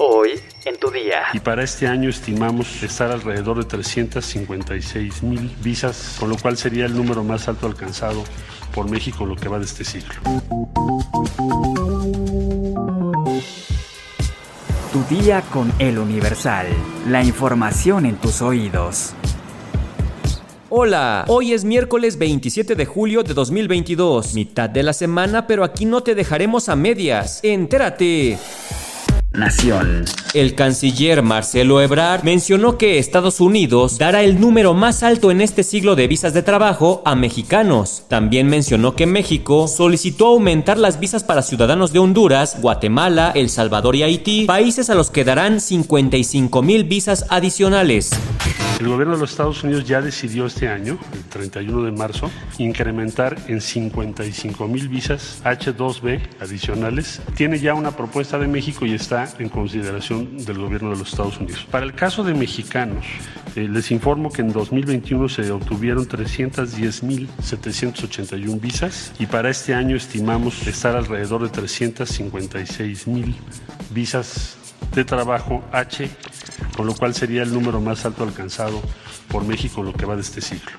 Hoy en tu día. Y para este año estimamos estar alrededor de 356 mil visas, con lo cual sería el número más alto alcanzado por México en lo que va de este siglo. Tu día con el Universal. La información en tus oídos. Hola, hoy es miércoles 27 de julio de 2022, mitad de la semana, pero aquí no te dejaremos a medias. Entérate. Nación. El canciller Marcelo Ebrard mencionó que Estados Unidos dará el número más alto en este siglo de visas de trabajo a mexicanos. También mencionó que México solicitó aumentar las visas para ciudadanos de Honduras, Guatemala, El Salvador y Haití, países a los que darán 55 mil visas adicionales. El gobierno de los Estados Unidos ya decidió este año, el 31 de marzo, incrementar en 55 mil visas H2B adicionales. Tiene ya una propuesta de México y está en consideración del gobierno de los Estados Unidos. Para el caso de mexicanos, eh, les informo que en 2021 se obtuvieron 310 mil 781 visas y para este año estimamos estar alrededor de 356 mil visas de trabajo H, con lo cual sería el número más alto alcanzado por México en lo que va de este siglo.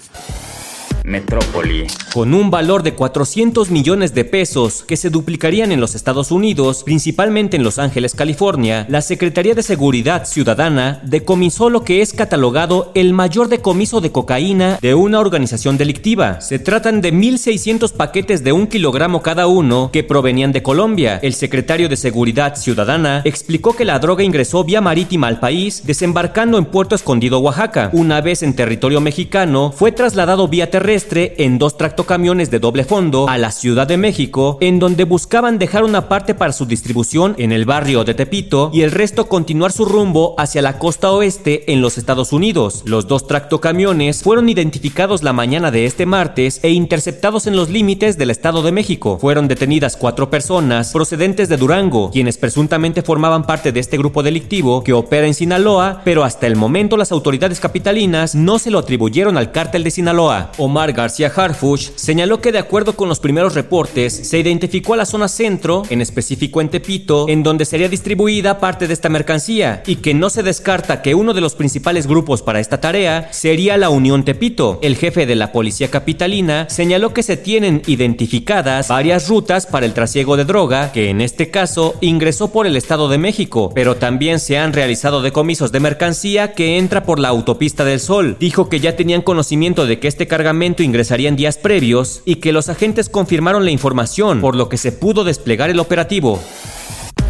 Metrópoli. Con un valor de 400 millones de pesos que se duplicarían en los Estados Unidos, principalmente en Los Ángeles, California, la Secretaría de Seguridad Ciudadana decomisó lo que es catalogado el mayor decomiso de cocaína de una organización delictiva. Se tratan de 1.600 paquetes de un kilogramo cada uno que provenían de Colombia. El secretario de Seguridad Ciudadana explicó que la droga ingresó vía marítima al país, desembarcando en Puerto Escondido, Oaxaca. Una vez en territorio mexicano, fue trasladado vía terrestre en dos tractocamiones de doble fondo a la Ciudad de México, en donde buscaban dejar una parte para su distribución en el barrio de Tepito y el resto continuar su rumbo hacia la costa oeste en los Estados Unidos. Los dos tractocamiones fueron identificados la mañana de este martes e interceptados en los límites del Estado de México. Fueron detenidas cuatro personas procedentes de Durango, quienes presuntamente formaban parte de este grupo delictivo que opera en Sinaloa, pero hasta el momento las autoridades capitalinas no se lo atribuyeron al cártel de Sinaloa. Omar García Harfuch señaló que de acuerdo con los primeros reportes, se identificó a la zona centro, en específico en Tepito, en donde sería distribuida parte de esta mercancía, y que no se descarta que uno de los principales grupos para esta tarea sería la Unión Tepito. El jefe de la policía capitalina señaló que se tienen identificadas varias rutas para el trasiego de droga, que en este caso ingresó por el Estado de México, pero también se han realizado decomisos de mercancía que entra por la autopista del Sol. Dijo que ya tenían conocimiento de que este cargamento ingresaría en días previos y que los agentes confirmaron la información, por lo que se pudo desplegar el operativo.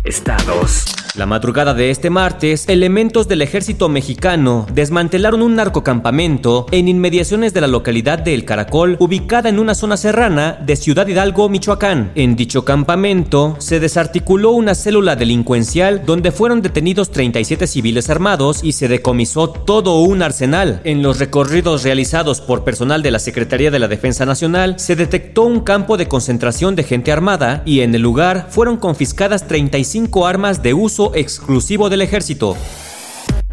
Estados. La madrugada de este martes, elementos del ejército mexicano desmantelaron un narcocampamento en inmediaciones de la localidad de El Caracol, ubicada en una zona serrana de Ciudad Hidalgo, Michoacán. En dicho campamento se desarticuló una célula delincuencial donde fueron detenidos 37 civiles armados y se decomisó todo un arsenal. En los recorridos realizados por personal de la Secretaría de la Defensa Nacional, se detectó un campo de concentración de gente armada y en el lugar fueron confiscadas 35 armas de uso exclusivo del ejército.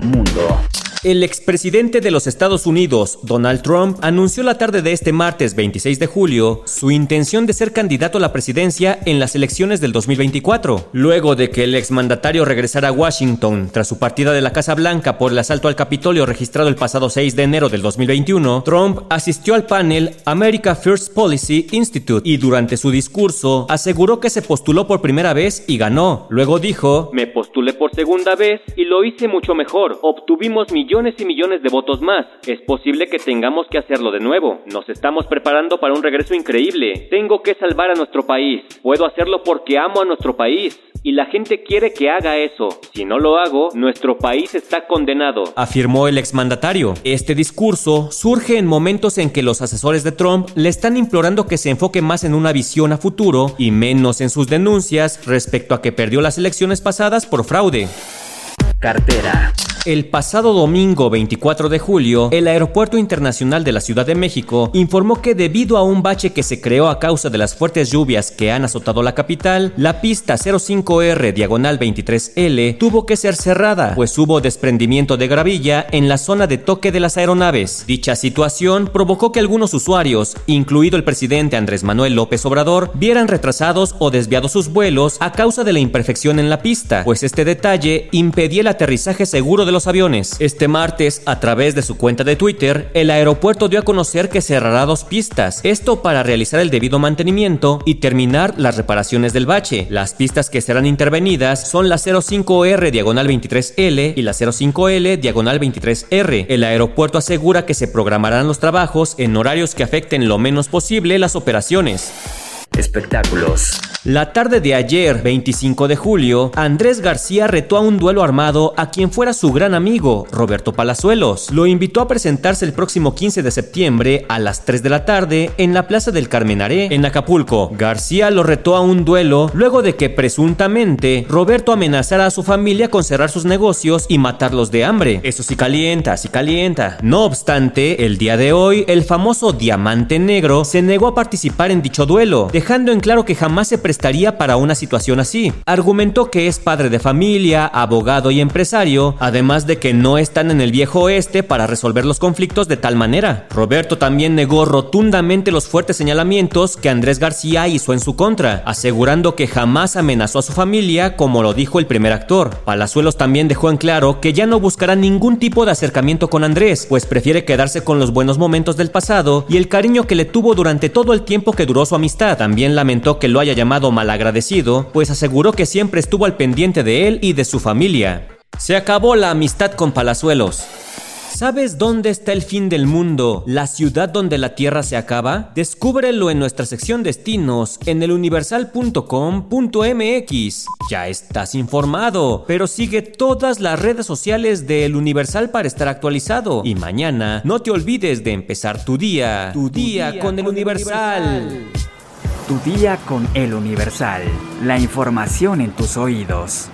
Mundo. El expresidente de los Estados Unidos, Donald Trump, anunció la tarde de este martes 26 de julio su intención de ser candidato a la presidencia en las elecciones del 2024. Luego de que el exmandatario regresara a Washington tras su partida de la Casa Blanca por el asalto al Capitolio registrado el pasado 6 de enero del 2021, Trump asistió al panel America First Policy Institute y durante su discurso aseguró que se postuló por primera vez y ganó. Luego dijo, Me postulé por segunda vez y lo hice mucho mejor. Obtuvimos millones y millones de votos más. Es posible que tengamos que hacerlo de nuevo. Nos estamos preparando para un regreso increíble. Tengo que salvar a nuestro país. Puedo hacerlo porque amo a nuestro país. Y la gente quiere que haga eso. Si no lo hago, nuestro país está condenado. afirmó el exmandatario. Este discurso surge en momentos en que los asesores de Trump le están implorando que se enfoque más en una visión a futuro y menos en sus denuncias respecto a que perdió las elecciones pasadas por fraude. Cartera. El pasado domingo 24 de julio, el Aeropuerto Internacional de la Ciudad de México informó que debido a un bache que se creó a causa de las fuertes lluvias que han azotado la capital, la pista 05R diagonal 23L tuvo que ser cerrada, pues hubo desprendimiento de gravilla en la zona de toque de las aeronaves. Dicha situación provocó que algunos usuarios, incluido el presidente Andrés Manuel López Obrador, vieran retrasados o desviados sus vuelos a causa de la imperfección en la pista, pues este detalle impedía el aterrizaje seguro de aviones. Este martes, a través de su cuenta de Twitter, el aeropuerto dio a conocer que cerrará dos pistas, esto para realizar el debido mantenimiento y terminar las reparaciones del bache. Las pistas que serán intervenidas son la 05R diagonal 23L y la 05L diagonal 23R. El aeropuerto asegura que se programarán los trabajos en horarios que afecten lo menos posible las operaciones. Espectáculos. La tarde de ayer, 25 de julio, Andrés García retó a un duelo armado a quien fuera su gran amigo, Roberto Palazuelos. Lo invitó a presentarse el próximo 15 de septiembre a las 3 de la tarde en la Plaza del Carmenaré, en Acapulco. García lo retó a un duelo luego de que presuntamente Roberto amenazara a su familia con cerrar sus negocios y matarlos de hambre. Eso sí calienta, sí calienta. No obstante, el día de hoy, el famoso Diamante Negro se negó a participar en dicho duelo, dejando en claro que jamás se estaría para una situación así. Argumentó que es padre de familia, abogado y empresario, además de que no están en el viejo oeste para resolver los conflictos de tal manera. Roberto también negó rotundamente los fuertes señalamientos que Andrés García hizo en su contra, asegurando que jamás amenazó a su familia como lo dijo el primer actor. Palazuelos también dejó en claro que ya no buscará ningún tipo de acercamiento con Andrés, pues prefiere quedarse con los buenos momentos del pasado y el cariño que le tuvo durante todo el tiempo que duró su amistad. Lamentó que lo haya llamado malagradecido, pues aseguró que siempre estuvo al pendiente de él y de su familia. Se acabó la amistad con Palazuelos. ¿Sabes dónde está el fin del mundo? ¿La ciudad donde la Tierra se acaba? Descúbrelo en nuestra sección destinos en eluniversal.com.mx. Ya estás informado, pero sigue todas las redes sociales de El Universal para estar actualizado. Y mañana no te olvides de empezar tu día, tu, día, con, El Universal. Tu día con El Universal. La información en tus oídos.